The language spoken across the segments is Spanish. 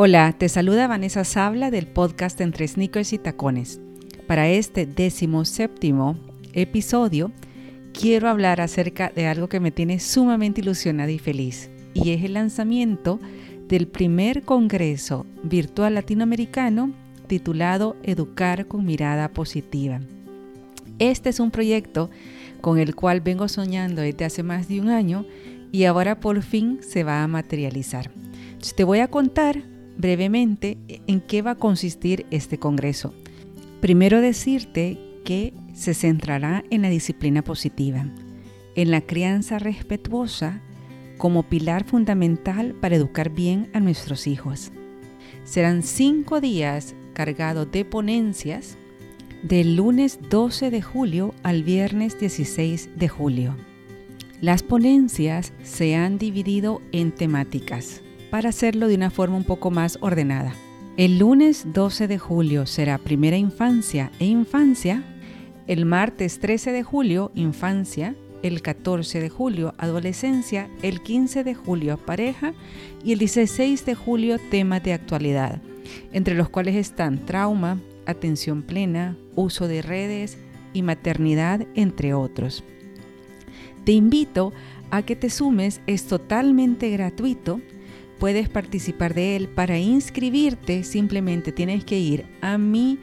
Hola, te saluda Vanessa Sabla del podcast Entre Sneakers y Tacones. Para este décimo séptimo episodio, quiero hablar acerca de algo que me tiene sumamente ilusionada y feliz, y es el lanzamiento del primer congreso virtual latinoamericano titulado Educar con mirada positiva. Este es un proyecto con el cual vengo soñando desde hace más de un año y ahora por fin se va a materializar. te voy a contar brevemente en qué va a consistir este Congreso. Primero decirte que se centrará en la disciplina positiva, en la crianza respetuosa como pilar fundamental para educar bien a nuestros hijos. Serán cinco días cargados de ponencias del lunes 12 de julio al viernes 16 de julio. Las ponencias se han dividido en temáticas para hacerlo de una forma un poco más ordenada. El lunes 12 de julio será primera infancia e infancia, el martes 13 de julio infancia, el 14 de julio adolescencia, el 15 de julio pareja. Y el 16 de julio temas de actualidad, entre los cuales están trauma, atención plena, uso de redes y maternidad, entre otros. Te invito a que te sumes, es totalmente gratuito puedes participar de él. Para inscribirte simplemente tienes que ir a mi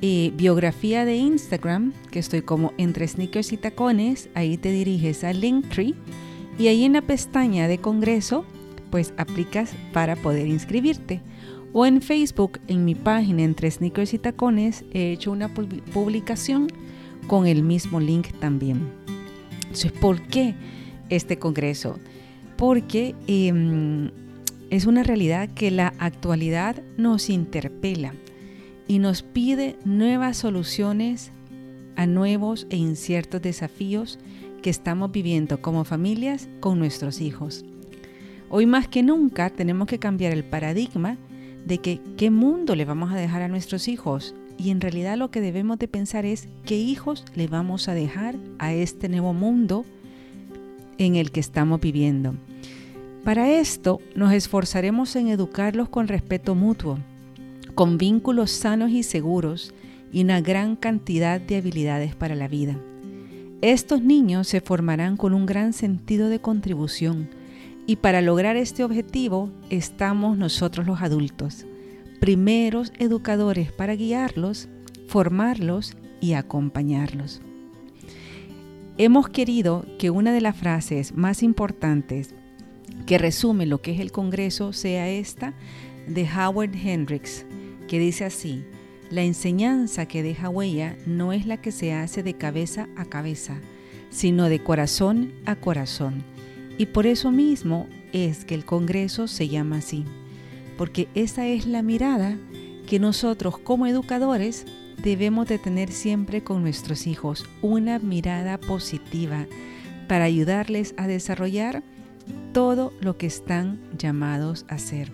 eh, biografía de Instagram, que estoy como entre sneakers y tacones, ahí te diriges a Linktree y ahí en la pestaña de Congreso, pues aplicas para poder inscribirte. O en Facebook, en mi página entre sneakers y tacones, he hecho una publicación con el mismo link también. Entonces, ¿por qué este Congreso? Porque em, es una realidad que la actualidad nos interpela y nos pide nuevas soluciones a nuevos e inciertos desafíos que estamos viviendo como familias con nuestros hijos. Hoy más que nunca tenemos que cambiar el paradigma de que qué mundo le vamos a dejar a nuestros hijos y en realidad lo que debemos de pensar es qué hijos le vamos a dejar a este nuevo mundo en el que estamos viviendo. Para esto nos esforzaremos en educarlos con respeto mutuo, con vínculos sanos y seguros y una gran cantidad de habilidades para la vida. Estos niños se formarán con un gran sentido de contribución y para lograr este objetivo estamos nosotros los adultos, primeros educadores para guiarlos, formarlos y acompañarlos. Hemos querido que una de las frases más importantes que resume lo que es el Congreso sea esta de Howard Hendricks, que dice así, la enseñanza que deja huella no es la que se hace de cabeza a cabeza, sino de corazón a corazón. Y por eso mismo es que el Congreso se llama así, porque esa es la mirada que nosotros como educadores debemos de tener siempre con nuestros hijos, una mirada positiva para ayudarles a desarrollar todo lo que están llamados a hacer.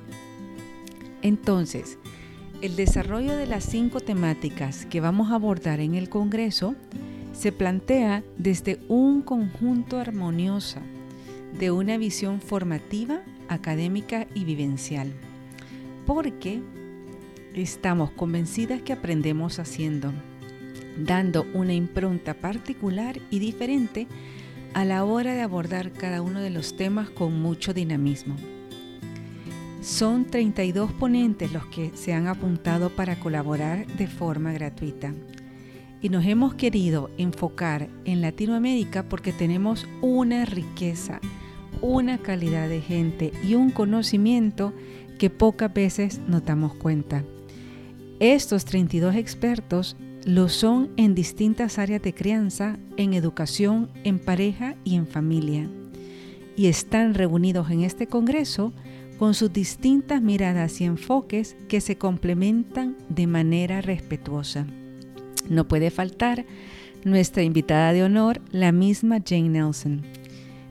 Entonces, el desarrollo de las cinco temáticas que vamos a abordar en el Congreso se plantea desde un conjunto armonioso de una visión formativa, académica y vivencial, porque estamos convencidas que aprendemos haciendo, dando una impronta particular y diferente a la hora de abordar cada uno de los temas con mucho dinamismo. Son 32 ponentes los que se han apuntado para colaborar de forma gratuita. Y nos hemos querido enfocar en Latinoamérica porque tenemos una riqueza, una calidad de gente y un conocimiento que pocas veces nos damos cuenta. Estos 32 expertos lo son en distintas áreas de crianza, en educación, en pareja y en familia. Y están reunidos en este Congreso con sus distintas miradas y enfoques que se complementan de manera respetuosa. No puede faltar nuestra invitada de honor, la misma Jane Nelson.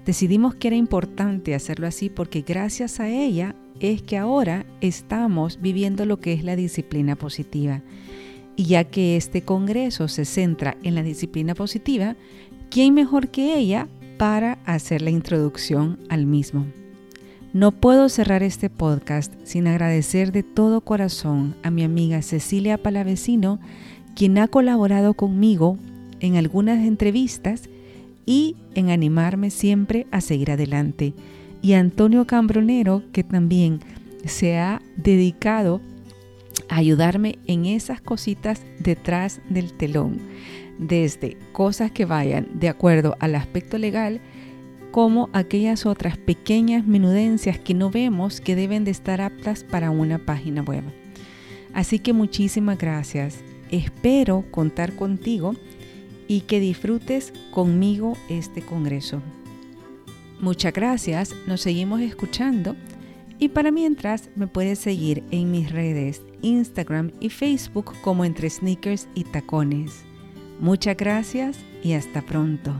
Decidimos que era importante hacerlo así porque gracias a ella es que ahora estamos viviendo lo que es la disciplina positiva y ya que este Congreso se centra en la disciplina positiva, ¿quién mejor que ella para hacer la introducción al mismo? No puedo cerrar este podcast sin agradecer de todo corazón a mi amiga Cecilia Palavecino, quien ha colaborado conmigo en algunas entrevistas y en animarme siempre a seguir adelante. Y Antonio Cambronero, que también se ha dedicado a ayudarme en esas cositas detrás del telón, desde cosas que vayan de acuerdo al aspecto legal, como aquellas otras pequeñas menudencias que no vemos que deben de estar aptas para una página web. Así que muchísimas gracias. Espero contar contigo y que disfrutes conmigo este congreso. Muchas gracias, nos seguimos escuchando y para mientras me puedes seguir en mis redes Instagram y Facebook como entre sneakers y tacones. Muchas gracias y hasta pronto.